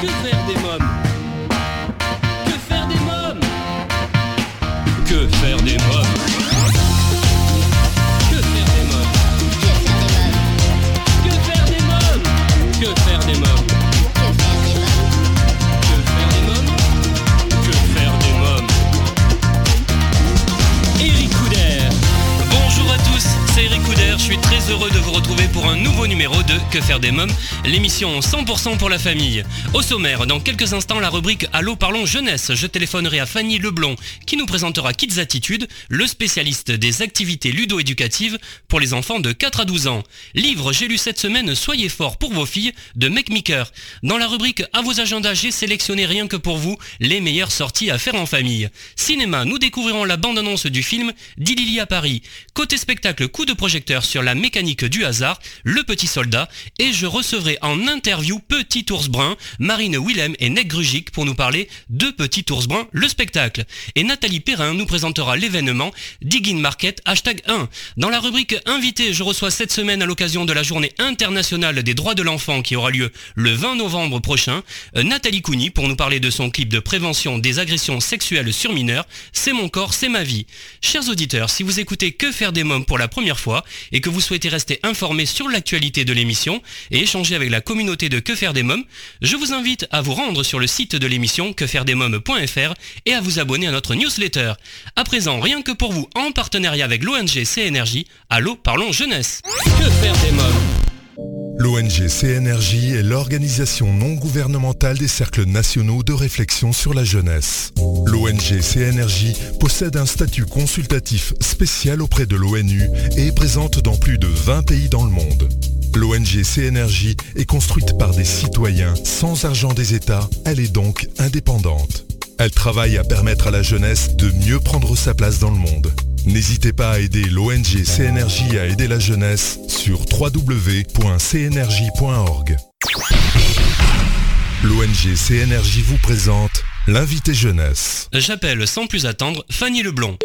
Que faire des mômes? Faire des mômes, l'émission 100% pour la famille. Au sommaire, dans quelques instants, la rubrique Allô parlons jeunesse. Je téléphonerai à Fanny Leblon qui nous présentera Kids Attitude, le spécialiste des activités ludo-éducatives pour les enfants de 4 à 12 ans. Livre, j'ai lu cette semaine Soyez fort pour vos filles de Make Maker. Dans la rubrique À vos agendas, j'ai sélectionné rien que pour vous les meilleures sorties à faire en famille. Cinéma, nous découvrirons la bande-annonce du film Dilili à Paris. Côté spectacle, coup de projecteur sur la mécanique du hasard, Le Petit Soldat, et je recevrai en interview Petit Ours Brun, Marine Willem et Nec Grugic pour nous parler de Petit Ours Brun, le spectacle. Et Nathalie Perrin nous présentera l'événement Digging Market hashtag 1. Dans la rubrique Invité, je reçois cette semaine à l'occasion de la journée internationale des droits de l'enfant qui aura lieu le 20 novembre prochain, euh, Nathalie Cougny pour nous parler de son clip de prévention des agressions sexuelles sur mineurs, C'est mon corps, c'est ma vie. Chers auditeurs, si vous écoutez Que faire des mômes pour la première fois et que vous souhaitez rester informé sur l'actualité de l'émission et échanger avec la communauté de Que faire des mômes, je vous invite à vous rendre sur le site de l'émission quefairedesmômes.fr et à vous abonner à notre newsletter. À présent, rien que pour vous, en partenariat avec l'ONG CNRJ, Allô, parlons jeunesse. Que faire des mômes L'ONG CNRJ est l'organisation non gouvernementale des cercles nationaux de réflexion sur la jeunesse. L'ONG CNRJ possède un statut consultatif spécial auprès de l'ONU et est présente dans plus de 20 pays dans le monde. L'ONG CNRJ est construite par des citoyens sans argent des États, elle est donc indépendante. Elle travaille à permettre à la jeunesse de mieux prendre sa place dans le monde. N'hésitez pas à aider l'ONG CNRJ à aider la jeunesse sur www.cnrj.org. L'ONG CNRJ vous présente l'invité jeunesse. J'appelle sans plus attendre Fanny Leblon.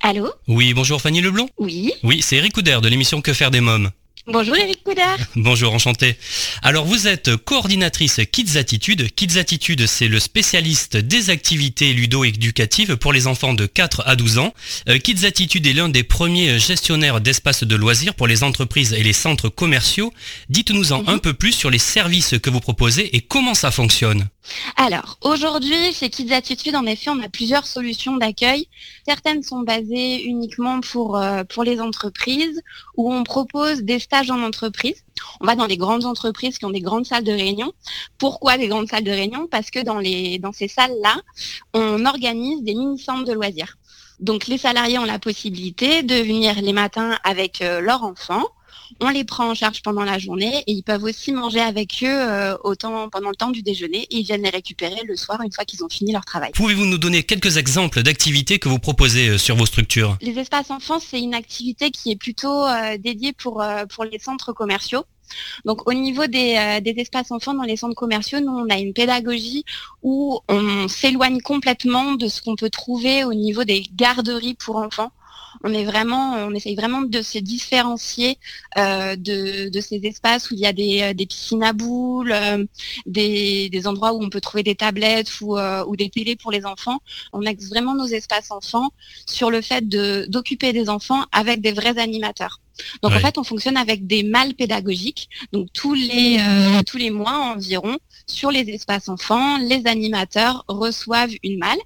Allô? Oui, bonjour Fanny Leblon. Oui. Oui, c'est Eric Couder de l'émission Que faire des mômes? Bonjour Eric Coudard. Bonjour, enchanté. Alors vous êtes coordinatrice Kids Attitude. Kids Attitude, c'est le spécialiste des activités ludo-éducatives pour les enfants de 4 à 12 ans. Euh, Kids Attitude est l'un des premiers gestionnaires d'espaces de loisirs pour les entreprises et les centres commerciaux. Dites-nous-en Mhm. un peu plus sur les services que vous proposez et comment ça fonctionne. Alors, aujourd'hui, chez Kids Attitude, en effet, on a plusieurs solutions d'accueil. Certaines sont basées uniquement pour, euh, pour les entreprises, où on propose des stages en entreprise. On va dans les grandes entreprises qui ont des grandes salles de réunion. Pourquoi des grandes salles de réunion? Parce que dans, les, dans ces salles-là, on organise des mini-centres de loisirs. Donc les salariés ont la possibilité de venir les matins avec euh, leurs enfants. On les prend en charge pendant la journée et ils peuvent aussi manger avec eux euh, au temps- pendant le temps du déjeuner et ils viennent les récupérer le soir une fois qu'ils ont fini leur travail. Pouvez-vous nous donner quelques exemples d'activités que vous proposez euh, sur vos structures? Les espaces enfants, c'est une activité qui est plutôt euh, dédiée pour, euh, pour les centres commerciaux. Donc au niveau des, euh, des espaces enfants dans les centres commerciaux, nous on a une pédagogie où on s'éloigne complètement de ce qu'on peut trouver au niveau des garderies pour enfants. On est vraiment, on essaye vraiment de se différencier euh, de, de ces espaces où il y a des, euh, des piscines à boules, euh, des, des endroits où on peut trouver des tablettes ou, euh, ou des télés pour les enfants. On axe vraiment nos espaces enfants sur le fait de d'occuper des enfants avec des vrais animateurs. Donc Ouais. en fait, on fonctionne avec des mâles pédagogiques. Donc tous les euh, tous les mois environ, sur les espaces enfants, les animateurs reçoivent une malle.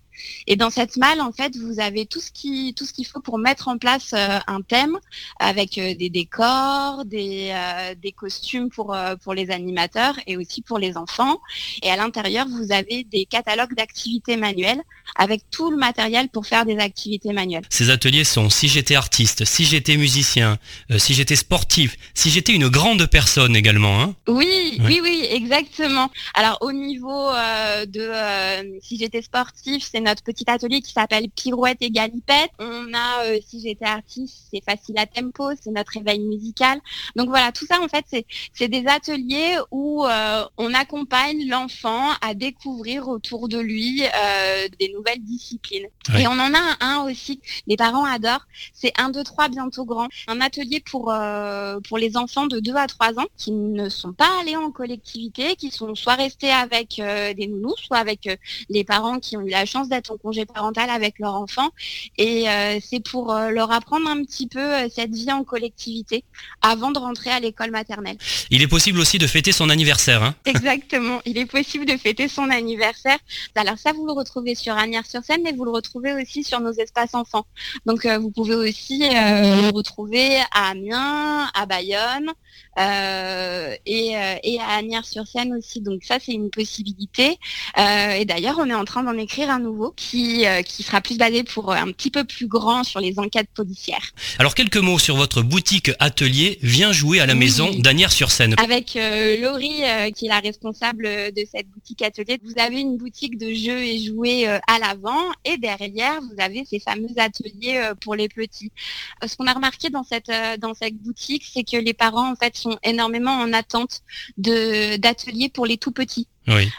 Et dans cette malle, en fait, vous avez tout ce qui tout ce qu'il faut pour mettre en place euh, un thème avec euh, des décors, des euh, des costumes pour pour les animateurs et aussi pour les enfants. Et à l'intérieur, vous avez des catalogues d'activités manuelles avec tout le matériel pour faire des activités manuelles. Ces ateliers sont si j'étais artiste, si j'étais musicien, si j'étais sportif, si j'étais une grande personne également. Hein Oui, Ouais. oui, oui, exactement. Alors au niveau de si j'étais sportif, c'est notre petit atelier qui s'appelle Pirouette et Galipette. On a Si j'étais artiste, c'est facile à tempo, c'est notre réveil musical. Donc voilà, tout ça en fait, c'est des ateliers où on accompagne l'enfant à découvrir autour de lui des nouvelles disciplines. Et on en a un aussi, les parents adorent, c'est 1, 2, 3 bientôt grand. Un atelier pour, pour les enfants de 2 à 3 ans qui ne sont pas allés en collectivité, qui sont soit restés avec euh, des nounous, soit avec euh, les parents qui ont eu la chance d'être en congé parental avec leur enfant. Et euh, c'est pour leur apprendre un petit peu cette vie en collectivité avant de rentrer à l'école maternelle. Il est possible aussi de fêter son anniversaire. Hein Exactement, il est possible de fêter son anniversaire. Alors ça, vous le retrouvez sur Agnières-sur-Seine, mais vous le retrouvez aussi sur nos espaces enfants. Donc vous pouvez aussi le retrouver à Amiens, à Bayonne, euh, et, euh, et, à Agnières-sur-Seine aussi. Donc ça, c'est une possibilité. Euh, et d'ailleurs, on est en train d'en écrire un nouveau qui, qui sera plus basé pour un petit peu plus grand sur les enquêtes policières. Alors quelques mots sur votre boutique atelier Viens jouer à la maison d'Agnières-sur-Seine. Avec Laurie, qui est la responsable de cette boutique atelier, vous avez une boutique de jeux et jouets à l'avant et derrière, vous avez ces fameux ateliers pour les petits. Ce qu'on a remarqué dans cette, dans cette boutique, c'est que les parents en fait sont énormément en attente d'ateliers pour les tout petits.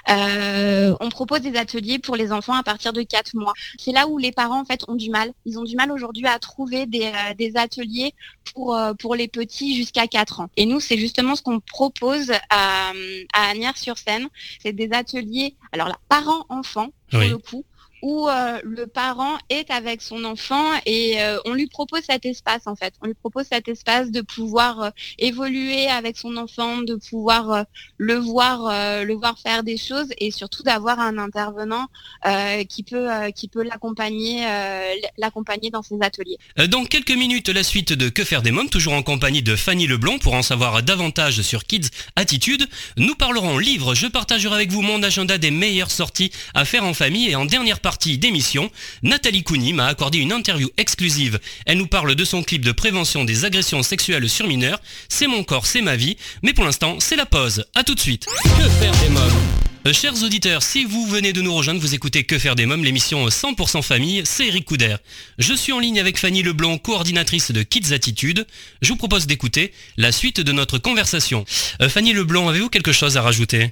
Euh, on propose des ateliers pour les enfants à partir de 4 mois. C'est là où les parents en fait ont du mal. Ils ont du mal aujourd'hui à trouver des, euh, ateliers pour, euh, pour les petits jusqu'à 4 ans. Et nous, c'est justement ce qu'on propose à, à sur seine C'est des ateliers, alors là, parents-enfants, pour le coup, où euh, le parent est avec son enfant et euh, on lui propose cet espace en fait. On lui propose cet espace de pouvoir euh, évoluer avec son enfant, de pouvoir le voir, le voir faire des choses et surtout d'avoir un intervenant qui peut, qui peut l'accompagner, l'accompagner dans ses ateliers. Dans quelques minutes, la suite de Que faire des mômes, toujours en compagnie de Fanny Leblond pour en savoir davantage sur Kids Attitude. Nous parlerons livres. Je partagerai avec vous mon agenda des meilleures sorties à faire en famille et en dernière partie d'émission, Nathalie Couni m'a accordé une interview exclusive. Elle nous parle de son clip de prévention des agressions sexuelles sur mineurs. C'est mon corps, c'est ma vie. Mais pour l'instant, c'est la pause. A tout de suite. Que faire des chers auditeurs, si vous venez de nous rejoindre, vous écoutez Que faire des mômes, l'émission 100% famille, c'est Eric Couder. Je suis en ligne avec Fanny Leblanc, coordinatrice de Kids Attitude. Je vous propose d'écouter la suite de notre conversation. Euh, Fanny Leblanc, avez-vous quelque chose à rajouter?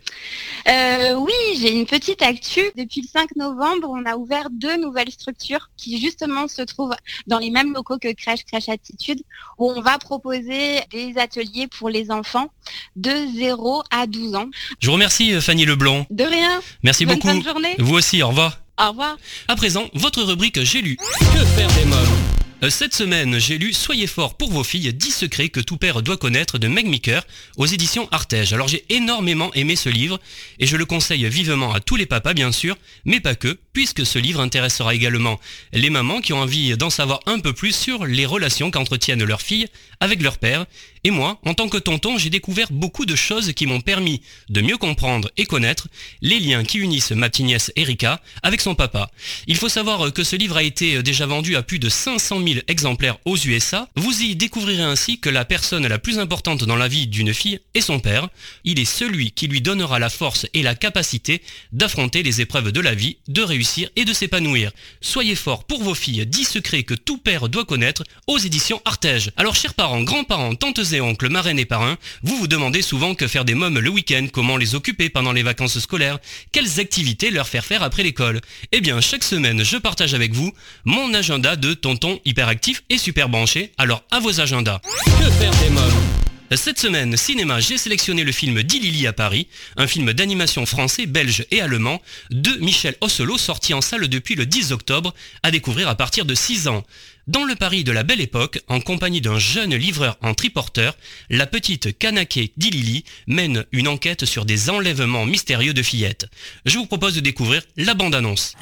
Euh, Oui, j'ai une petite actu. Depuis le 5 novembre, on a ouvert deux nouvelles structures qui justement se trouvent dans les mêmes locaux que Crèche Crèche Attitude, où on va proposer des ateliers pour les enfants de 0 à 12 ans. Je vous remercie Fanny Leblanc. De rien. Merci Bonne beaucoup. De journée. Vous aussi, au revoir. Au revoir. À présent, votre rubrique J'ai lu. Que faire des mômes euh, cette semaine, j'ai lu Soyez fort pour vos filles, 10 secrets que tout père doit connaître de Meg Meeker aux éditions Artege. Alors j'ai énormément aimé ce livre et je le conseille vivement à tous les papas bien sûr, mais pas que, puisque ce livre intéressera également les mamans qui ont envie d'en savoir un peu plus sur les relations qu'entretiennent leurs filles avec leur père. Et moi, en tant que tonton, j'ai découvert beaucoup de choses qui m'ont permis de mieux comprendre et connaître les liens qui unissent ma petite nièce Erika avec son papa. Il faut savoir que ce livre a été déjà vendu à plus de 500 000 exemplaires aux USA. Vous y découvrirez ainsi que la personne la plus importante dans la vie d'une fille est son père. Il est celui qui lui donnera la force et la capacité d'affronter les épreuves de la vie, de réussir et de s'épanouir. Soyez forts pour vos filles, 10 secrets que tout père doit connaître aux éditions Artege. Alors chers parents, grands-parents, tantes et oncles, marraines et parrains, vous vous demandez souvent que faire des mômes le week-end, comment les occuper pendant les vacances scolaires, quelles activités leur faire faire après l'école. Eh bien, chaque semaine, je partage avec vous mon agenda de tonton hyperactif et super branché, alors à vos agendas. Que faire des mômes? Cette semaine, cinéma, j'ai sélectionné le film Dilili à Paris, un film d'animation français, belge et allemand de Michel Ossolo sorti en salle depuis le 10 octobre, à découvrir à partir de 6 ans. Dans le Paris de la belle époque, en compagnie d'un jeune livreur en triporteur, la petite Kanake Dilili mène une enquête sur des enlèvements mystérieux de fillettes. Je vous propose de découvrir la bande-annonce.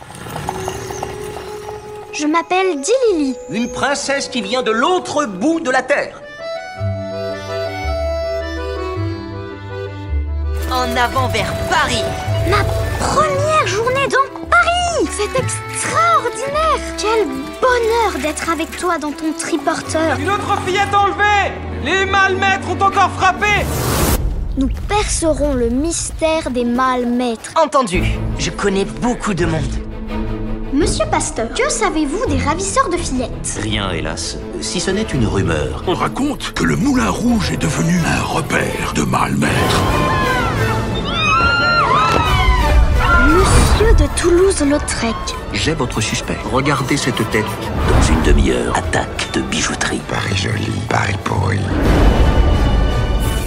Je m'appelle Dilili. Une princesse qui vient de l'autre bout de la terre. En avant vers Paris. Ma première journée dans Paris C'est extraordinaire Quel bonheur d'être avec toi dans ton triporteur Une autre fillette enlevée Les malmaîtres ont encore frappé Nous percerons le mystère des malmaîtres. Entendu, je connais beaucoup de monde. Monsieur Pasteur, que savez-vous des ravisseurs de fillettes? Rien, hélas. Si ce n'est une rumeur. On raconte que le Moulin Rouge est devenu un repère de malmaître. Monsieur de Toulouse-Lautrec. J'ai votre suspect. Regardez cette tête. Dans une demi-heure, attaque de bijouterie. Paris joli, Paris pourri.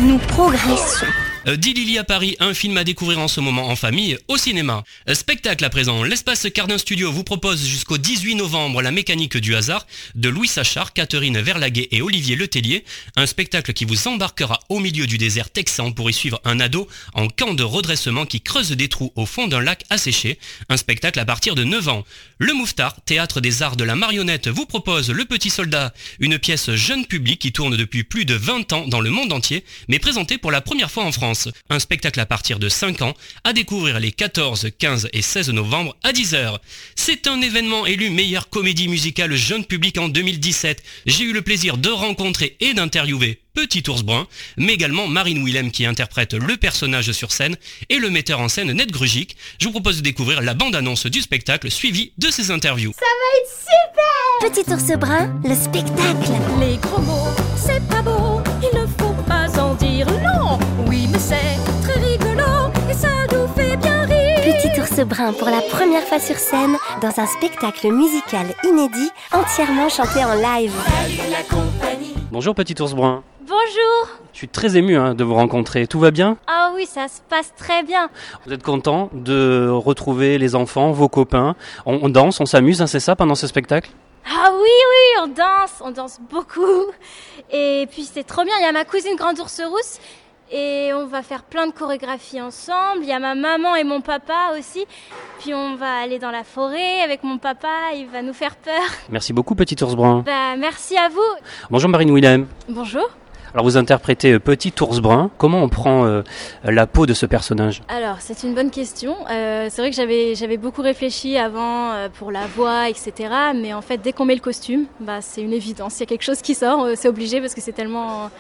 Nous progressons. Euh, Lily à Paris, un film à découvrir en ce moment en famille, au cinéma. Euh, Spectacle à présent, l'espace Cardin Studio vous propose jusqu'au 18 novembre La mécanique du hasard de Louis Sachard, Catherine Verlaguet et Olivier Letellier. Un spectacle qui vous embarquera au milieu du désert texan pour y suivre un ado en camp de redressement qui creuse des trous au fond d'un lac asséché. Un spectacle à partir de 9 ans. Le Mouffetard, théâtre des arts de la marionnette, vous propose Le Petit Soldat, une pièce jeune public qui tourne depuis plus de 20 ans dans le monde entier, mais présentée pour la première fois en France. Un spectacle à partir de 5 ans à découvrir les 14, 15 et 16 novembre à 10h. C'est un événement élu meilleure comédie musicale jeune public en 2017. J'ai eu le plaisir de rencontrer et d'interviewer Petit Ours Brun, mais également Marine Willem qui interprète le personnage sur scène et le metteur en scène Ned Grugic. Je vous propose de découvrir la bande-annonce du spectacle suivie de ces interviews. Petit ours brun, le spectacle. Les gros mots, c'est pas beau, il ne faut pas en dire non. Oui, mais c'est très rigolo et ça nous fait bien rire. Petit ours brun pour la première fois sur scène dans un spectacle musical inédit entièrement chanté en live. Bonjour Petit Ours Brun. Bonjour Je suis très ému hein, de vous rencontrer. Tout va bien? Ah oui, ça se passe très bien. Vous êtes content de retrouver les enfants, vos copains? On, on danse, on s'amuse, hein, c'est ça pendant ce spectacle? Ah oui, oui, on danse, on danse beaucoup. Et puis c'est trop bien, il y a ma cousine Grande Ours Rousse et on va faire plein de chorégraphies ensemble. Il y a ma maman et mon papa aussi. Puis on va aller dans la forêt avec mon papa, il va nous faire peur. Merci beaucoup Petit Ours Brun. Bah merci à vous. Bonjour Marine Willem. Bonjour. Alors vous interprétez euh, Petit Ours Brun. Comment on prend euh, la peau de ce personnage? Alors, c'est une bonne question. Euh, c'est vrai que j'avais j'avais beaucoup réfléchi avant pour la voix, etc. Mais en fait, dès qu'on met le costume, bah c'est une évidence. Il y a quelque chose qui sort, c'est obligé parce que c'est tellement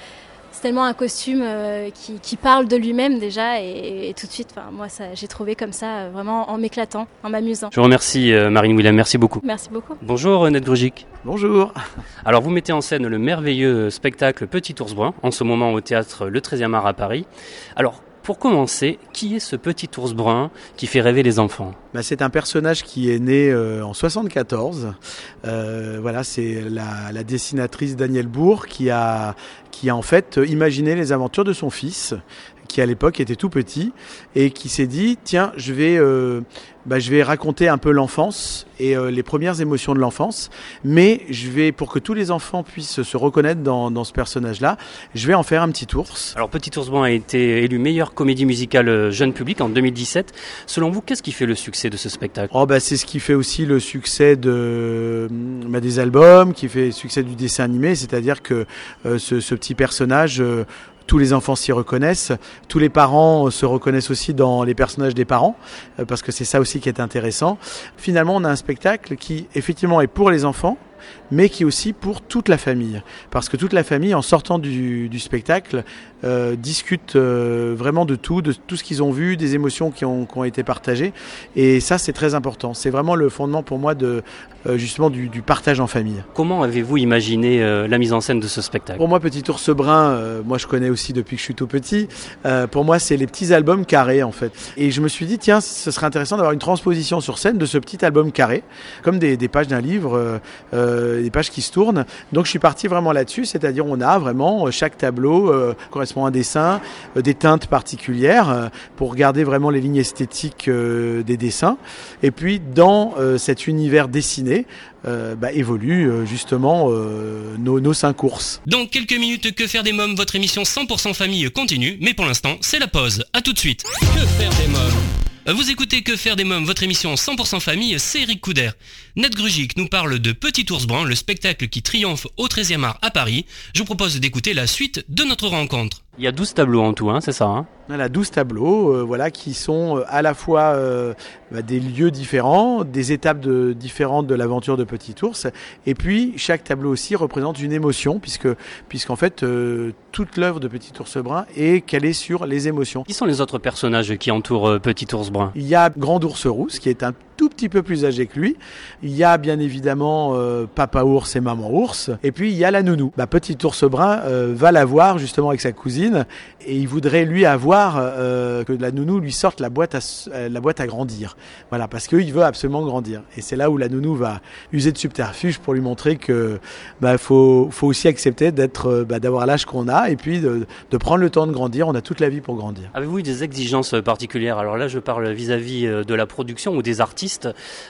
c'est tellement un costume euh, qui, qui parle de lui-même déjà et, et tout de suite, enfin moi j'ai trouvé comme ça euh, vraiment en m'éclatant, en m'amusant. Je vous remercie euh, Marine Willem, merci beaucoup. Merci beaucoup. Bonjour Ned Grugic. Bonjour. Alors vous mettez en scène le merveilleux spectacle Petit Ours Brun, en ce moment au théâtre Le 13e art à Paris. Alors pour commencer, qui est ce petit ours brun qui fait rêver les enfants? Bah, c'est un personnage qui est né euh, en 74. Euh, voilà, c'est la, dessinatrice Danielle Bourg qui a, qui a en fait imaginé les aventures de son fils, qui à l'époque était tout petit et qui s'est dit tiens, je vais, euh, bah, je vais raconter un peu l'enfance et euh, les premières émotions de l'enfance, mais je vais pour que tous les enfants puissent se reconnaître dans, dans ce personnage-là, je vais en faire un petit ours. Alors Petit ours brun a été élu meilleure comédie musicale euh, jeune public en 2017. Selon vous, qu'est-ce qui fait le succès de ce spectacle? Oh bah c'est ce qui fait aussi le succès de bah, des albums, qui fait le succès du dessin animé, c'est-à-dire que euh, ce, ce petit personnage, tous les enfants s'y reconnaissent, tous les parents se reconnaissent aussi dans les personnages des parents, euh, parce que c'est ça aussi qui est intéressant. Finalement, on a un spectacle qui effectivement est pour les enfants, mais qui est aussi pour toute la famille. Parce que toute la famille, en sortant du, du spectacle, euh, discute euh, vraiment de tout, de tout ce qu'ils ont vu, des émotions qui ont, qui ont été partagées. Et ça, c'est très important. C'est vraiment le fondement pour moi de euh, justement du, du partage en famille. Comment avez-vous imaginé la mise en scène de ce spectacle? Pour moi, Petit Ours Brun, moi je connais aussi depuis que je suis tout petit. Pour moi, c'est les petits albums carrés en fait. Et je me suis dit, tiens, ce serait intéressant d'avoir une transposition sur scène de ce petit album carré, comme des, des pages d'un livre, euh, des pages qui se tournent. Donc je suis parti vraiment là-dessus, c'est-à-dire on a vraiment euh, chaque tableau euh, correspond à un dessin, euh, des teintes particulières pour regarder vraiment les lignes esthétiques des dessins. Et puis dans cet univers dessiné, bah, évoluent euh, justement euh, nos, nos cinq courses. Dans quelques minutes, Que faire des mômes, votre émission 100% famille continue, mais pour l'instant, c'est la pause. À tout de suite. Que faire des mômes? Vous écoutez Que faire des mômes, votre émission 100% famille, c'est Eric Couder. Ned Grugic nous parle de Petit Ours Brun, le spectacle qui triomphe au 13e art à Paris. Je vous propose d'écouter la suite de notre rencontre. Il y a 12 tableaux en tout, hein, c'est ça hein? Voilà, 12 tableaux euh, voilà, qui sont euh, à la fois euh, bah, des lieux différents, des étapes de, différentes de l'aventure de Petit Ours, et puis chaque tableau aussi représente une émotion, puisque puisqu'en fait euh, toute l'œuvre de Petit Ours Brun est calée sur les émotions. Qui sont les autres personnages qui entourent Petit Ours Brun? Il y a Grand Ours Rousse, qui est un tout petit peu plus âgés que lui. Il y a bien évidemment euh, papa ours et maman ours. Et puis il y a la nounou. Bah, petit ours brun euh, va la voir justement avec sa cousine et il voudrait lui avoir euh, que la nounou lui sorte la boîte à, la boîte à grandir. Voilà, parce qu'il veut absolument grandir. Et c'est là où la nounou va user de subterfuge pour lui montrer que bah, faut, faut aussi accepter d'être, bah, d'avoir l'âge qu'on a et puis de, de, prendre le temps de grandir. On a toute la vie pour grandir. Avez-vous des exigences particulières? Alors là, je parle vis-à-vis -vis de la production ou des artistes?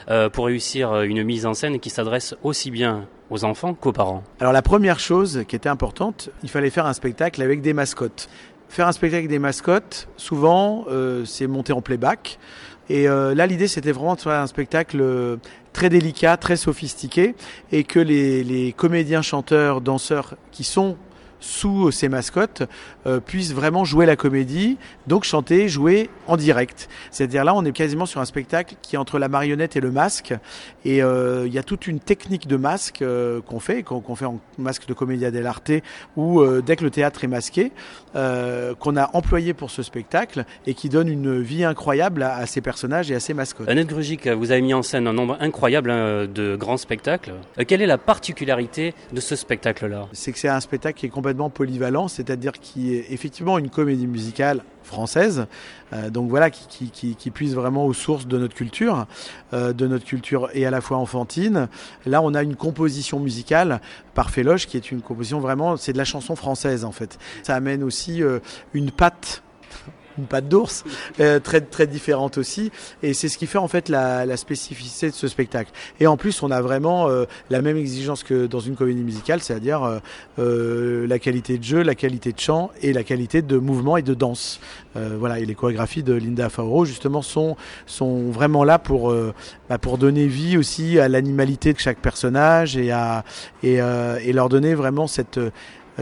Euh, pour réussir euh, une mise en scène qui s'adresse aussi bien aux enfants qu'aux parents Alors la première chose qui était importante, il fallait faire un spectacle avec des mascottes. Faire un spectacle avec des mascottes, souvent, euh, c'est monter en playback. Et là, l'idée, c'était vraiment de faire un spectacle très délicat, très sophistiqué, et que les, les comédiens, chanteurs, danseurs qui sont sous ces mascottes euh, puissent vraiment jouer la comédie, donc chanter, jouer en direct. C'est-à-dire là, on est quasiment sur un spectacle qui est entre la marionnette et le masque, et euh, il y a toute une technique de masque euh, qu'on fait, qu'on fait en masque de comédia dell'arte, ou dès que le théâtre est masqué, qu'on a employé pour ce spectacle et qui donne une vie incroyable à, ces personnages et à ces mascottes. Annette Grugic, vous avez mis en scène un nombre incroyable hein, de grands spectacles. quelle est la particularité de ce spectacle-là? C'est que c'est un spectacle qui est complètement polyvalent, c'est-à-dire qui est effectivement une comédie musicale française, euh, donc voilà, qui, qui, puise vraiment aux sources de notre culture, euh, de notre culture et à la fois enfantine. Là, on a une composition musicale par Féloche, qui est une composition vraiment, c'est de la chanson française en fait. Ça amène aussi euh, une patte une patte d'ours, euh, très très différente aussi. Et c'est ce qui fait en fait la, la, spécificité de ce spectacle. Et en plus, on a vraiment euh, la même exigence que dans une comédie musicale, c'est-à-dire euh, euh, la qualité de jeu, la qualité de chant et la qualité de mouvement et de danse. voilà, et les chorégraphies de Linda Fauro justement sont sont vraiment là pour bah, pour donner vie aussi à l'animalité de chaque personnage et à et, et leur donner vraiment cette euh,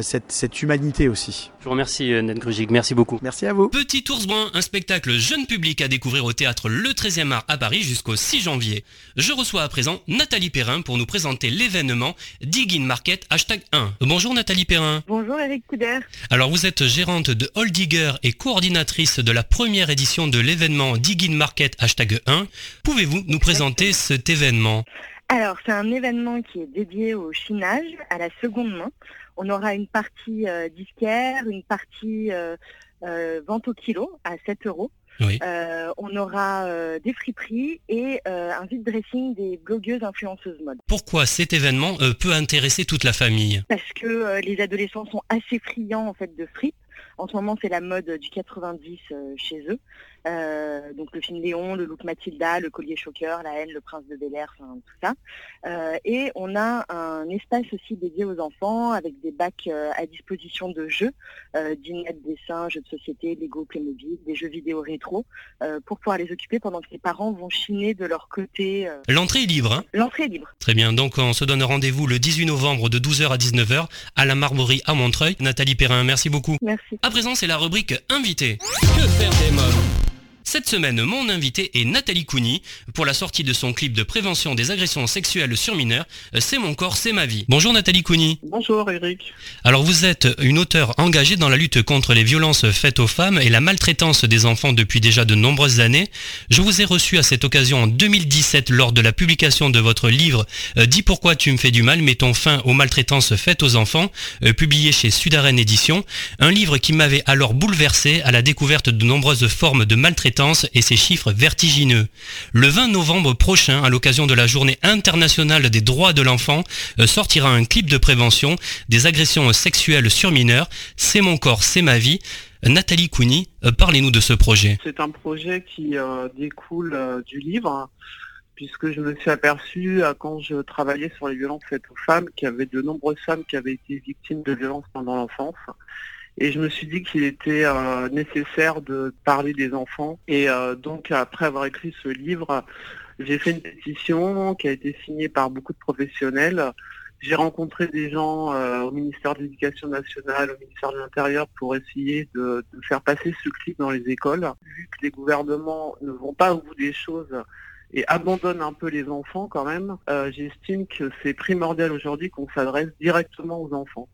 cette, cette, humanité aussi. Je vous remercie euh, Ned Grugig, merci beaucoup. Merci à vous. Petit Ours Brun, un spectacle jeune public à découvrir au théâtre Le 13e art à Paris jusqu'au 6 janvier. Je reçois à présent Nathalie Perrin pour nous présenter l'événement Dig in Market hashtag 1. Bonjour Nathalie Perrin. Bonjour Eric Couder. Alors vous êtes gérante de All Digger et coordinatrice de la première édition de l'événement Dig in Market hashtag 1. Pouvez-vous nous présenter cet événement? Alors, c'est un événement qui est dédié au chinage, à la seconde main. On aura une partie euh, disquaire, une partie euh, euh, vente au kilo à 7 euros. on aura des friperies et un vide dressing des blogueuses influenceuses mode. Pourquoi cet événement peut intéresser toute la famille? Parce que les adolescents sont assez friands en fait de frites. En ce moment, c'est la mode du 90 chez eux. Euh, donc le film Léon, le look Mathilda, le collier choqueur, la haine, le prince de Bel Air, enfin, tout ça. Euh, et on a un espace aussi dédié aux enfants avec des bacs euh, à disposition de jeux, euh, dînettes, dessins, jeux de société, Lego, Playmobil, des jeux vidéo rétro, pour pouvoir les occuper pendant que les parents vont chiner de leur côté. L'entrée est libre. Hein L'entrée est libre. Très bien. Donc on se donne rendez-vous le 18 novembre de 12h à 19h à la Marmorie à Montreuil. Nathalie Perrin, merci beaucoup. Merci. À présent, c'est la rubrique Invité. Que faire des mômes cette semaine, mon invité est Nathalie Cougny pour la sortie de son clip de prévention des agressions sexuelles sur mineurs, C'est mon corps, c'est ma vie. Bonjour Nathalie Cougny. Bonjour Eric. Alors vous êtes une auteure engagée dans la lutte contre les violences faites aux femmes et la maltraitance des enfants depuis déjà de nombreuses années. Je vous ai reçu à cette occasion en 2017 lors de la publication de votre livre euh, Dis pourquoi tu me fais du mal, mettons fin aux maltraitances faites aux enfants, euh, publié chez Sudaren Édition, un livre qui m'avait alors bouleversé à la découverte de nombreuses formes de maltraitance et ses chiffres vertigineux. Le 20 novembre prochain, à l'occasion de la journée internationale des droits de l'enfant, euh, sortira un clip de prévention des agressions sexuelles sur mineurs. C'est mon corps, c'est ma vie. Nathalie Couni, euh, parlez-nous de ce projet. C'est un projet qui euh, découle du livre puisque je me suis aperçu quand je travaillais sur les violences faites aux femmes qu'il y avait de nombreuses femmes qui avaient été victimes de violences pendant l'enfance et je me suis dit qu'il était euh, nécessaire de parler des enfants. Et euh, donc après avoir écrit ce livre, j'ai fait une pétition qui a été signée par beaucoup de professionnels. J'ai rencontré des gens euh, au ministère de l'Éducation nationale, au ministère de l'Intérieur pour essayer de, de, faire passer ce clip dans les écoles. Vu que les gouvernements ne vont pas au bout des choses et abandonnent un peu les enfants quand même, j'estime que c'est primordial aujourd'hui qu'on s'adresse directement aux enfants.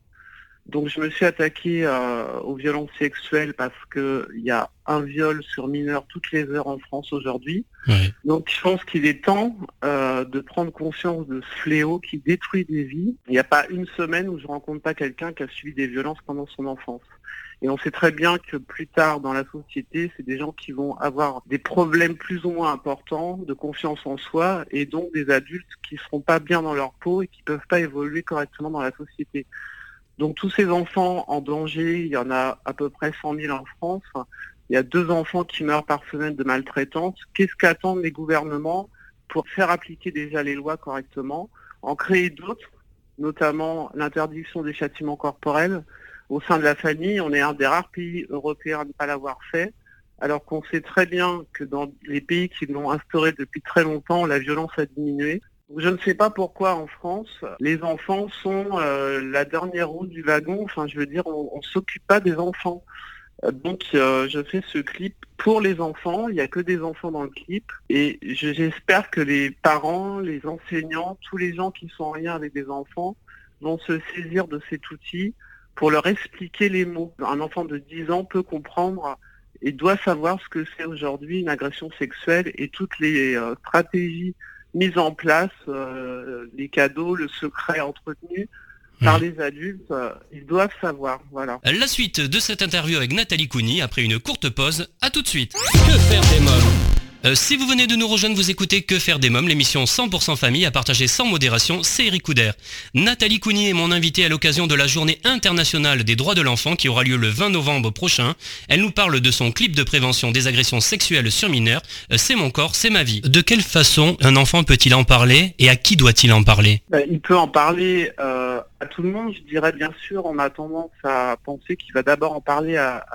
Donc je me suis attaqué euh, aux violences sexuelles parce qu'il y a un viol sur mineur toutes les heures en France aujourd'hui. Donc je pense qu'il est temps euh, de prendre conscience de ce fléau qui détruit des vies. Il n'y a pas une semaine où je ne rencontre pas quelqu'un qui a subi des violences pendant son enfance. Et on sait très bien que plus tard dans la société, c'est des gens qui vont avoir des problèmes plus ou moins importants de confiance en soi et donc des adultes qui ne seront pas bien dans leur peau et qui ne peuvent pas évoluer correctement dans la société. Donc tous ces enfants en danger, il y en a à peu près 100 000 en France. Il y a deux enfants qui meurent par semaine de maltraitance. Qu'est-ce qu'attendent les gouvernements pour faire appliquer déjà les lois correctement, en créer d'autres, notamment l'interdiction des châtiments corporels au sein de la famille? On est un des rares pays européens à ne pas l'avoir fait, alors qu'on sait très bien que dans les pays qui l'ont instauré depuis très longtemps, la violence a diminué. Je ne sais pas pourquoi en France, les enfants sont euh, la dernière roue du wagon. Enfin, je veux dire, on ne s'occupe pas des enfants. Euh, donc, euh, je fais ce clip pour les enfants. Il n'y a que des enfants dans le clip. Et j'espère que les parents, les enseignants, tous les gens qui sont en lien avec des enfants vont se saisir de cet outil pour leur expliquer les mots. Un enfant de 10 ans peut comprendre et doit savoir ce que c'est aujourd'hui une agression sexuelle et toutes les stratégies mise en place, euh, les cadeaux, le secret entretenu par les adultes, euh, ils doivent savoir. Voilà. La suite de cette interview avec Nathalie Couni après une courte pause. À tout de suite. Que faire des mômes euh, si vous venez de nous rejoindre, vous écoutez Que faire des mômes, l'émission 100% famille à partager sans modération, c'est Eric Couder. Nathalie Cougny est mon invitée à l'occasion de la journée internationale des droits de l'enfant qui aura lieu le 20 novembre prochain. Elle nous parle de son clip de prévention des agressions sexuelles sur mineurs, euh, C'est mon corps, c'est ma vie. De quelle façon un enfant peut-il en parler et à qui doit-il en parler? Ben, Il peut en parler euh, à tout le monde, je dirais bien sûr, on a tendance à penser qu'il va d'abord en parler à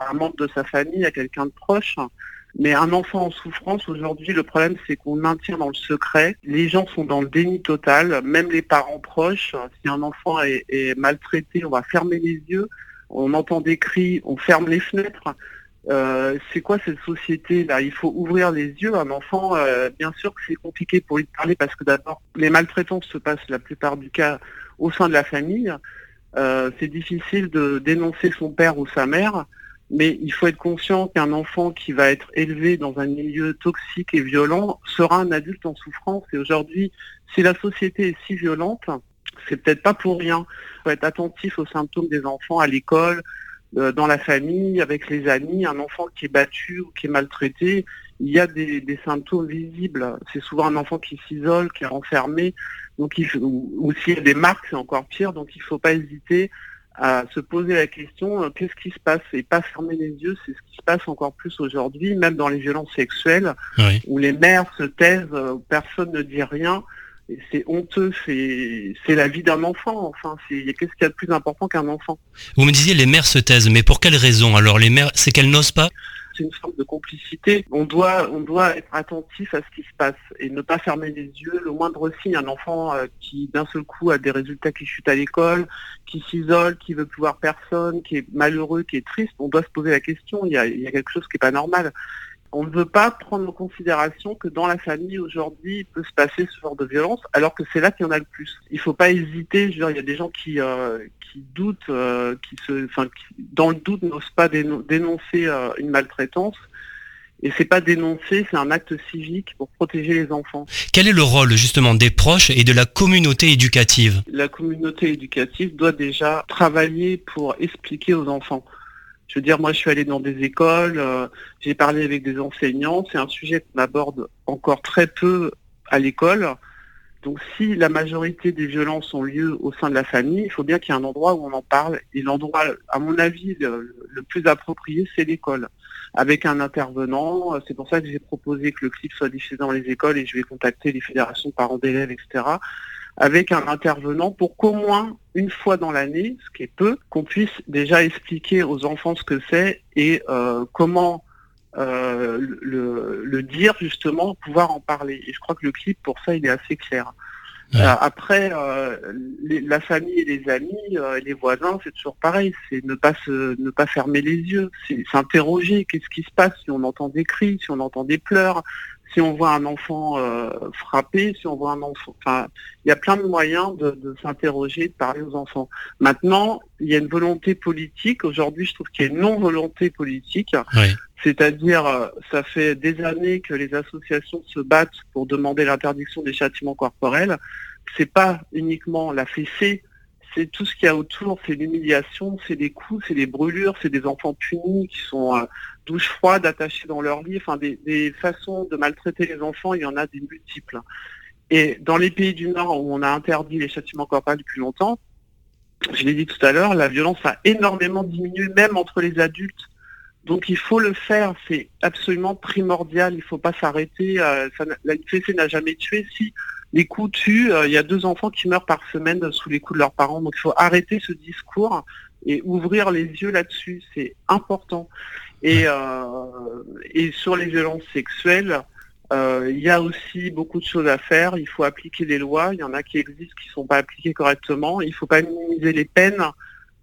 un membre de sa famille, à quelqu'un de proche. Mais un enfant en souffrance, aujourd'hui, le problème, c'est qu'on maintient dans le secret. Les gens sont dans le déni total, même les parents proches. Si un enfant est, maltraité, on va fermer les yeux. On entend des cris, on ferme les fenêtres. Euh, c'est quoi cette société-là? Il faut ouvrir les yeux. Un enfant, euh, bien sûr que c'est compliqué pour lui parler parce que d'abord, les maltraitances se passent la plupart du cas au sein de la famille. Euh, c'est difficile de dénoncer son père ou sa mère. Mais il faut être conscient qu'un enfant qui va être élevé dans un milieu toxique et violent sera un adulte en souffrance. Et aujourd'hui, si la société est si violente, c'est peut-être pas pour rien. Il faut être attentif aux symptômes des enfants à l'école, euh, dans la famille, avec les amis. Un enfant qui est battu ou qui est maltraité, il y a des, symptômes visibles. C'est souvent un enfant qui s'isole, qui est renfermé, donc ou s'il y a des marques, c'est encore pire. Donc il ne faut pas hésiter à se poser la question euh, qu'est-ce qui se passe? Et pas fermer les yeux, c'est ce qui se passe encore plus aujourd'hui, même dans les violences sexuelles, où les mères se taisent, euh, personne ne dit rien, et c'est honteux, c'est la vie d'un enfant, enfin, qu'est-ce qu'il y a de plus important qu'un enfant? Vous me disiez les mères se taisent, mais pour quelles raisons Alors les mères, c'est qu'elles n'osent pas? C'est une forme de complicité. On doit, être attentif à ce qui se passe et ne pas fermer les yeux. Le moindre signe, un enfant euh, qui d'un seul coup a des résultats qui chutent à l'école, qui s'isole, qui veut plus voir personne, qui est malheureux, qui est triste, on doit se poser la question. Il y a quelque chose qui n'est pas normal. On ne veut pas prendre en considération que dans la famille aujourd'hui, il peut se passer ce genre de violence, alors que c'est là qu'il y en a le plus. Il ne faut pas hésiter. Je veux dire, il y a des gens qui, euh, qui doutent, euh, qui se, enfin, dans le doute, n'osent pas dénoncer euh, une maltraitance. Et c'est pas dénoncer, c'est un acte civique pour protéger les enfants. Quel est le rôle justement des proches et de la communauté éducative? La communauté éducative doit déjà travailler pour expliquer aux enfants. Je veux dire, moi, je suis allé dans des écoles, euh, j'ai parlé avec des enseignants. C'est un sujet qu'on aborde encore très peu à l'école. Donc, si la majorité des violences ont lieu au sein de la famille, il faut bien qu'il y ait un endroit où on en parle. Et l'endroit, à mon avis, le, plus approprié, c'est l'école, avec un intervenant. C'est pour ça que j'ai proposé que le clip soit diffusé dans les écoles et je vais contacter les fédérations parents d'élèves, etc avec un intervenant pour qu'au moins une fois dans l'année, ce qui est peu, qu'on puisse déjà expliquer aux enfants ce que c'est et euh, comment euh, le, dire justement, pouvoir en parler. Et je crois que le clip, pour ça, il est assez clair. Euh, après, la famille et les amis, et les voisins, c'est toujours pareil. C'est ne pas se, ne pas fermer les yeux. C'est s'interroger. Qu'est-ce qui se passe si on entend des cris, si on entend des pleurs, si on voit un enfant euh, frappé, si on voit un enfant, enfin, il y a plein de moyens de, s'interroger, de parler aux enfants. Maintenant, il y a une volonté politique. Aujourd'hui, je trouve qu'il y a une non-volonté politique. C'est-à-dire, euh, ça fait des années que les associations se battent pour demander l'interdiction des châtiments corporels. C'est pas uniquement la fessée, c'est tout ce qu'il y a autour, c'est l'humiliation, c'est des coups, c'est des brûlures, c'est des enfants punis qui sont euh, douche froide, attachés dans leur lit, enfin des, façons de maltraiter les enfants, il y en a des multiples. Et dans les pays du Nord où on a interdit les châtiments corporels depuis longtemps, je l'ai dit tout à l'heure, la violence a énormément diminué, même entre les adultes. Donc il faut le faire, c'est absolument primordial, il ne faut pas s'arrêter. Euh, la fessée n'a jamais tué. Si les coups tuent. Euh, il y a deux enfants qui meurent par semaine sous les coups de leurs parents. Donc il faut arrêter ce discours et ouvrir les yeux là-dessus. C'est important. Et, euh, et sur les violences sexuelles, euh, il y a aussi beaucoup de choses à faire. Il faut appliquer les lois. Il y en a qui existent qui ne sont pas appliquées correctement. Il ne faut pas minimiser les peines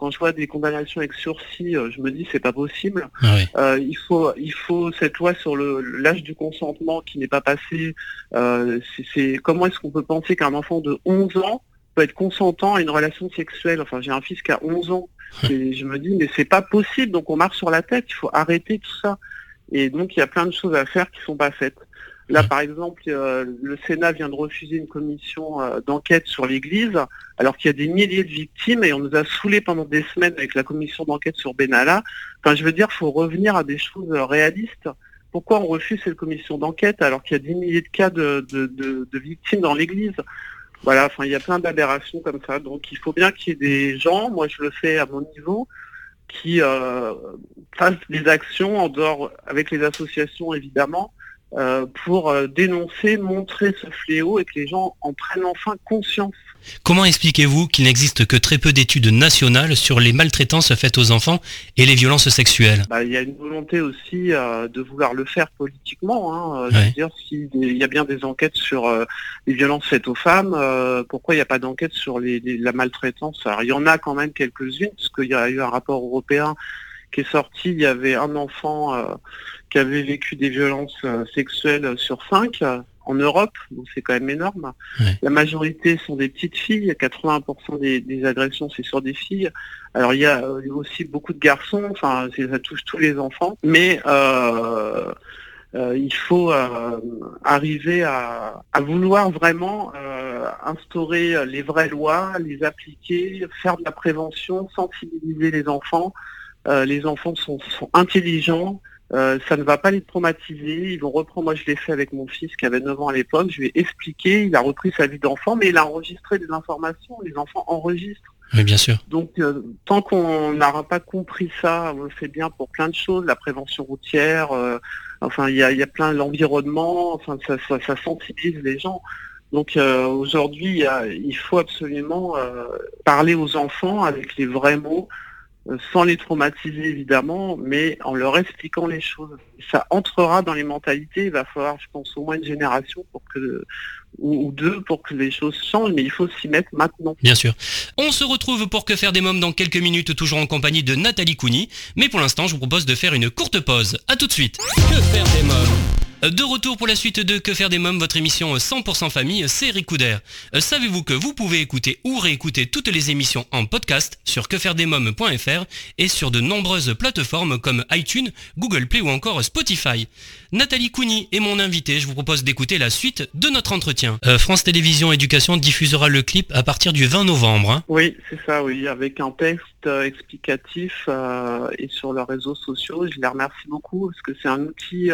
quand je vois des condamnations avec sursis, euh, je me dis c'est pas possible. Ah euh, il faut il faut cette loi sur le l'âge du consentement qui n'est pas passé. Euh, c'est comment est-ce qu'on peut penser qu'un enfant de 11 ans peut être consentant à une relation sexuelle? Enfin, j'ai un fils qui a 11 ans. Et je me dis mais c'est pas possible. Donc on marche sur la tête. Il faut arrêter tout ça. Et donc il y a plein de choses à faire qui sont pas faites. Là, par exemple, euh, le Sénat vient de refuser une commission euh, d'enquête sur l'Église, alors qu'il y a des milliers de victimes et on nous a saoulés pendant des semaines avec la commission d'enquête sur Benalla. Enfin, je veux dire, il faut revenir à des choses réalistes. Pourquoi on refuse cette commission d'enquête alors qu'il y a des milliers de cas de, victimes dans l'Église? Voilà, enfin, il y a plein d'aberrations comme ça. Donc, il faut bien qu'il y ait des gens, moi je le fais à mon niveau, qui euh, fassent des actions en dehors, avec les associations évidemment, euh, pour euh, dénoncer, montrer ce fléau et que les gens en prennent enfin conscience. Comment expliquez-vous qu'il n'existe que très peu d'études nationales sur les maltraitances faites aux enfants et les violences sexuelles? Bah, Il y a une volonté aussi euh, de vouloir le faire politiquement. Hein. Je veux dire, s'il y a bien des enquêtes sur les violences faites aux femmes, pourquoi il n'y a pas d'enquête sur la maltraitance? Alors il y en a quand même quelques-unes, parce qu'il y a eu un rapport européen qui est sorti, il y avait un enfant euh, qui avait vécu des violences euh, sexuelles sur cinq euh, en Europe, donc c'est quand même énorme. La majorité sont des petites filles, 80% des, agressions c'est sur des filles. Alors il y a aussi beaucoup de garçons, enfin ça touche tous les enfants, mais il faut arriver à, vouloir vraiment instaurer les vraies lois, les appliquer, faire de la prévention, sensibiliser les enfants euh, les enfants sont, intelligents, euh, ça ne va pas les traumatiser, ils vont reprendre, moi je l'ai fait avec mon fils qui avait 9 ans à l'époque, je lui ai expliqué, il a repris sa vie d'enfant, mais il a enregistré des informations, les enfants enregistrent. Oui, bien sûr. Donc, euh, tant qu'on n'aura pas compris ça, on le fait bien pour plein de choses, la prévention routière, enfin, il y a, plein l'environnement, enfin, ça, ça, sensibilise les gens. Donc aujourd'hui, il faut absolument parler aux enfants avec les vrais mots, euh, sans les traumatiser évidemment, mais en leur expliquant les choses. Ça entrera dans les mentalités, il va falloir, je pense, au moins une génération pour que ou, deux pour que les choses changent, mais il faut s'y mettre maintenant. Bien sûr. On se retrouve pour Que faire des mômes dans quelques minutes, toujours en compagnie de Nathalie Couni, mais pour l'instant, je vous propose de faire une courte pause. A tout de suite. Que faire des mômes? De retour pour la suite de Que faire des mômes, votre émission 100% famille, c'est Ricoudère. Euh, savez-vous que vous pouvez écouter ou réécouter toutes les émissions en podcast sur quefairedesmômes.fr et sur de nombreuses plateformes comme iTunes, Google Play ou encore Spotify. Nathalie Couni est mon invitée, je vous propose d'écouter la suite de notre entretien. Euh, France Télévisions Éducation diffusera le clip à partir du 20 novembre. Hein. Oui, c'est ça, oui, avec un texte euh, explicatif et sur leurs réseaux sociaux. Je les remercie beaucoup parce que c'est un outil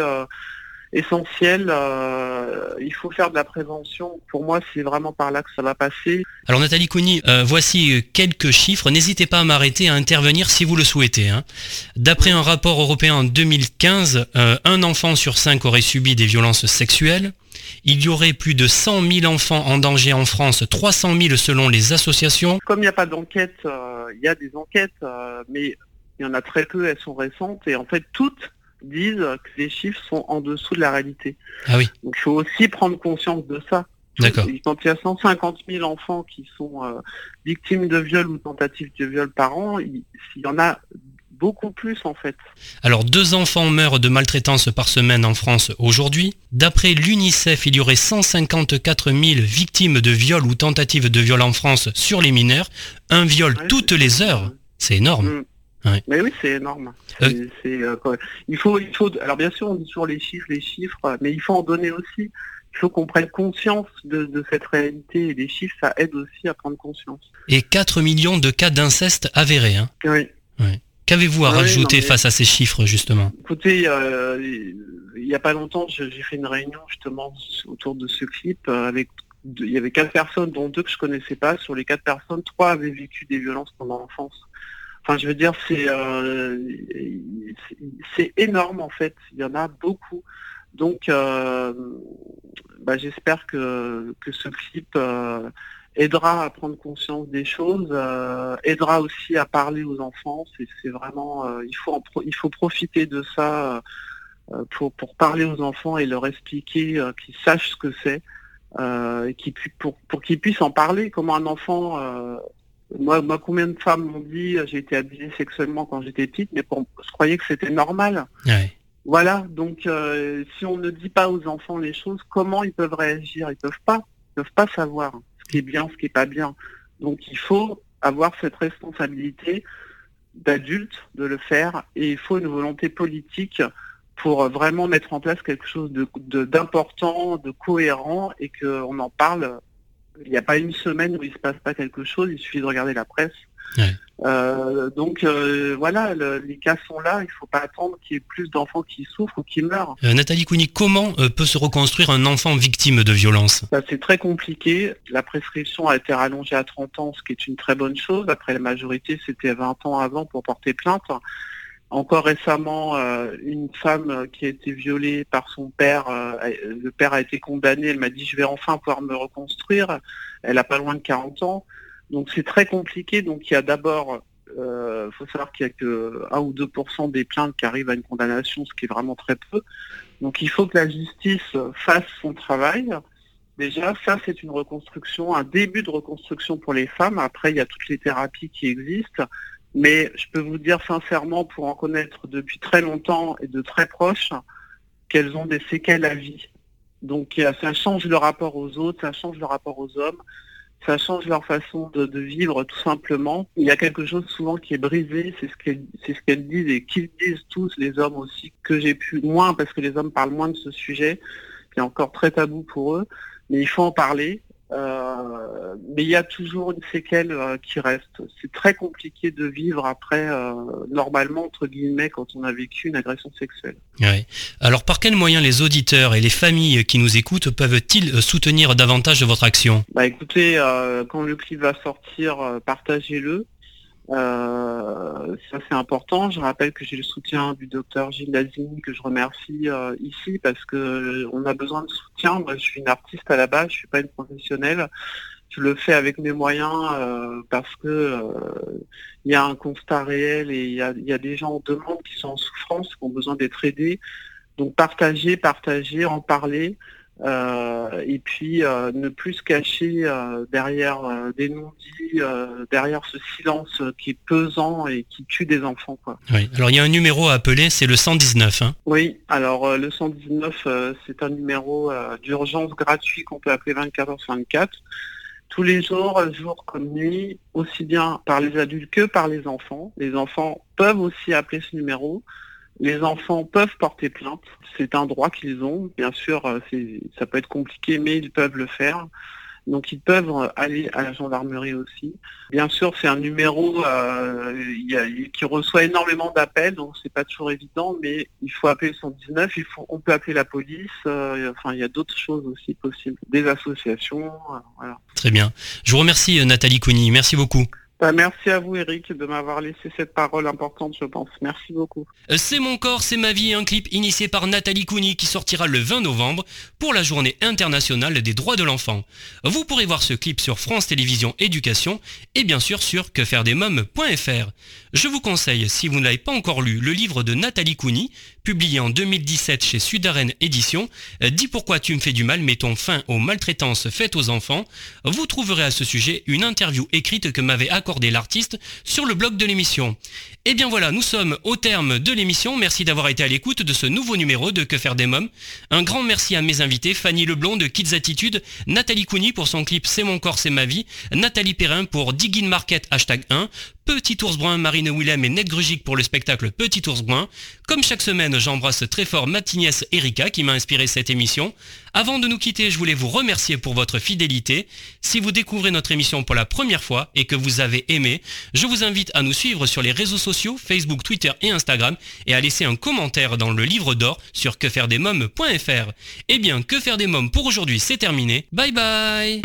essentiel. Euh, il faut faire de la prévention. Pour moi, c'est vraiment par là que ça va passer. Alors Nathalie Cougny, euh, voici quelques chiffres. N'hésitez pas à m'arrêter, à intervenir si vous le souhaitez. Hein. D'après un rapport européen en 2015, euh, un enfant sur cinq aurait subi des violences sexuelles. Il y aurait plus de 100 000 enfants en danger en France, 300 000 selon les associations. Comme il n'y a pas d'enquête, il y a des enquêtes, mais il y en a très peu, elles sont récentes, et en fait toutes disent que les chiffres sont en dessous de la réalité. Ah oui. Donc il faut aussi prendre conscience de ça. D'accord. Quand il y a 150 000 enfants qui sont euh, victimes de viol ou tentatives de viol par an, il, y en a beaucoup plus en fait. Alors deux enfants meurent de maltraitance par semaine en France aujourd'hui. D'après l'UNICEF, il y aurait 154 000 victimes de viol ou tentatives de viol en France sur les mineurs. Un viol toutes les heures, c'est énorme. Mais oui, c'est énorme. C'est, euh, il faut, il faut. Alors bien sûr, on dit toujours les chiffres, les chiffres, mais il faut en donner aussi. Il faut qu'on prenne conscience de, cette réalité et les chiffres, ça aide aussi à prendre conscience. Et 4 millions de cas d'inceste avérés. Hein. Oui. Qu'avez-vous à rajouter face à ces chiffres, justement? Écoutez, euh, il n'y a pas longtemps, j'ai fait une réunion justement autour de ce clip euh, avec il y avait quatre personnes, dont deux que je connaissais pas. Sur les quatre personnes, trois avaient vécu des violences pendant l'enfance. Enfin, je veux dire, c'est euh, c'est énorme en fait. Il y en a beaucoup. Donc, euh, bah, j'espère que, que ce clip euh, aidera à prendre conscience des choses, aidera aussi à parler aux enfants. C'est vraiment, il faut il faut profiter de ça pour pour parler aux enfants et leur expliquer qu'ils sachent ce que c'est. et pour, pour qu'ils puissent en parler, comment un enfant moi, moi, combien de femmes m'ont dit j'ai été abusée sexuellement quand j'étais petite, mais je croyais que c'était normal. Voilà, donc euh, si on ne dit pas aux enfants les choses, comment ils peuvent réagir? Ils peuvent pas, ils peuvent pas savoir ce qui est bien, ce qui est pas bien. Donc il faut avoir cette responsabilité d'adulte de le faire, et il faut une volonté politique pour vraiment mettre en place quelque chose d'important, de, de cohérent, et qu'on en parle il n'y a pas une semaine où il ne se passe pas quelque chose, il suffit de regarder la presse. Euh, donc euh, voilà, les cas sont là, il ne faut pas attendre qu'il y ait plus d'enfants qui souffrent ou qui meurent. Euh, Nathalie Kouni, comment peut se reconstruire un enfant victime de violence? Bah, C'est très compliqué. La prescription a été rallongée à 30 ans, ce qui est une très bonne chose. Après la majorité, c'était 20 ans avant pour porter plainte. Encore récemment, euh, une femme qui a été violée par son père, euh, le père a été condamné, elle m'a dit je vais enfin pouvoir me reconstruire. Elle a pas loin de 40 ans. Donc c'est très compliqué. Donc il y a d'abord, il euh, faut savoir qu'il y a que 1 ou 2% des plaintes qui arrivent à une condamnation, ce qui est vraiment très peu. Donc il faut que la justice fasse son travail. Déjà, ça c'est une reconstruction, un début de reconstruction pour les femmes. Après, il y a toutes les thérapies qui existent. Mais je peux vous dire sincèrement, pour en connaître depuis très longtemps et de très proches, qu'elles ont des séquelles à vie. Donc ça change le rapport aux autres, ça change le rapport aux hommes, ça change leur façon de, vivre tout simplement. Il y a quelque chose souvent qui est brisé, c'est ce qu'elles ce qu'elles disent et qu'ils disent tous, les hommes aussi, que j'ai pu moins, parce que les hommes parlent moins de ce sujet, qui est encore très tabou pour eux, mais il faut en parler. Euh, mais il y a toujours une séquelle euh, qui reste. C'est très compliqué de vivre après, euh, normalement, entre guillemets, quand on a vécu une agression sexuelle. Alors, par quels moyens les auditeurs et les familles qui nous écoutent peuvent-ils soutenir davantage votre action? Bah écoutez, quand le clip va sortir, partagez-le. Euh, ça c'est important. Je rappelle que j'ai le soutien du docteur Gilles Lazini que je remercie euh, ici parce que euh, on a besoin de soutien. Moi je suis une artiste à la base, je suis pas une professionnelle. Je le fais avec mes moyens parce que il y a un constat réel et il y y a, des gens en demande qui sont en souffrance, qui ont besoin d'être aidés. Donc partager, partager, en parler. Euh, et puis euh, ne plus se cacher euh, derrière des non-dits, derrière ce silence qui est pesant et qui tue des enfants. Quoi. Oui. Alors il y a un numéro à appeler, c'est le 119. Hein. Oui, alors le 119, c'est un numéro d'urgence gratuit qu'on peut appeler 24 h 24 tous les jours, jour comme nuit, aussi bien par les adultes que par les enfants. Les enfants peuvent aussi appeler ce numéro. Les enfants peuvent porter plainte, c'est un droit qu'ils ont. Bien sûr, euh, ça peut être compliqué, mais ils peuvent le faire. Donc ils peuvent aller à la gendarmerie aussi. Bien sûr, c'est un numéro euh, qui reçoit énormément d'appels, donc c'est pas toujours évident, mais il faut appeler le 119, il faut, on peut appeler la police. Euh, enfin, il y a d'autres choses aussi possibles, des associations. Très bien. Je vous remercie Nathalie Cougny. Merci beaucoup. Bah, merci à vous Eric de m'avoir laissé cette parole importante je pense. Merci beaucoup. Euh, c'est mon corps, c'est ma vie, un clip initié par Nathalie Couni qui sortira le 20 novembre pour la journée internationale des droits de l'enfant. Vous pourrez voir ce clip sur France Télévisions Éducation et bien sûr sur quefairedesmoms.fr. Je vous conseille, si vous ne l'avez pas encore lu, le livre de Nathalie Couni, publié en 2017 chez Sudaren Éditions, Dis pourquoi tu me fais du mal, mettons fin aux maltraitances faites aux enfants. Vous trouverez à ce sujet une interview écrite que m'avait accordée l'artiste sur le blog de l'émission. Et eh bien voilà, nous sommes au terme de l'émission. Merci d'avoir été à l'écoute de ce nouveau numéro de Que faire des mômes. Un grand merci à mes invités, Fanny Leblond de Kids Attitude, Nathalie Couni pour son clip C'est mon corps, c'est ma vie, Nathalie Perrin pour Diggin Market hashtag 1, Petit Ours Brun, Marine Willem et Ned Grugic pour le spectacle Petit Ours Brun. Comme chaque semaine, j'embrasse très fort ma Erika qui m'a inspiré cette émission. Avant de nous quitter, je voulais vous remercier pour votre fidélité. Si vous découvrez notre émission pour la première fois et que vous avez aimé, je vous invite à nous suivre sur les réseaux sociaux, Facebook, Twitter et Instagram et à laisser un commentaire dans le livre d'or sur quefairedesmoms.fr. Eh bien, que faire des mômes pour aujourd'hui, c'est terminé. Bye bye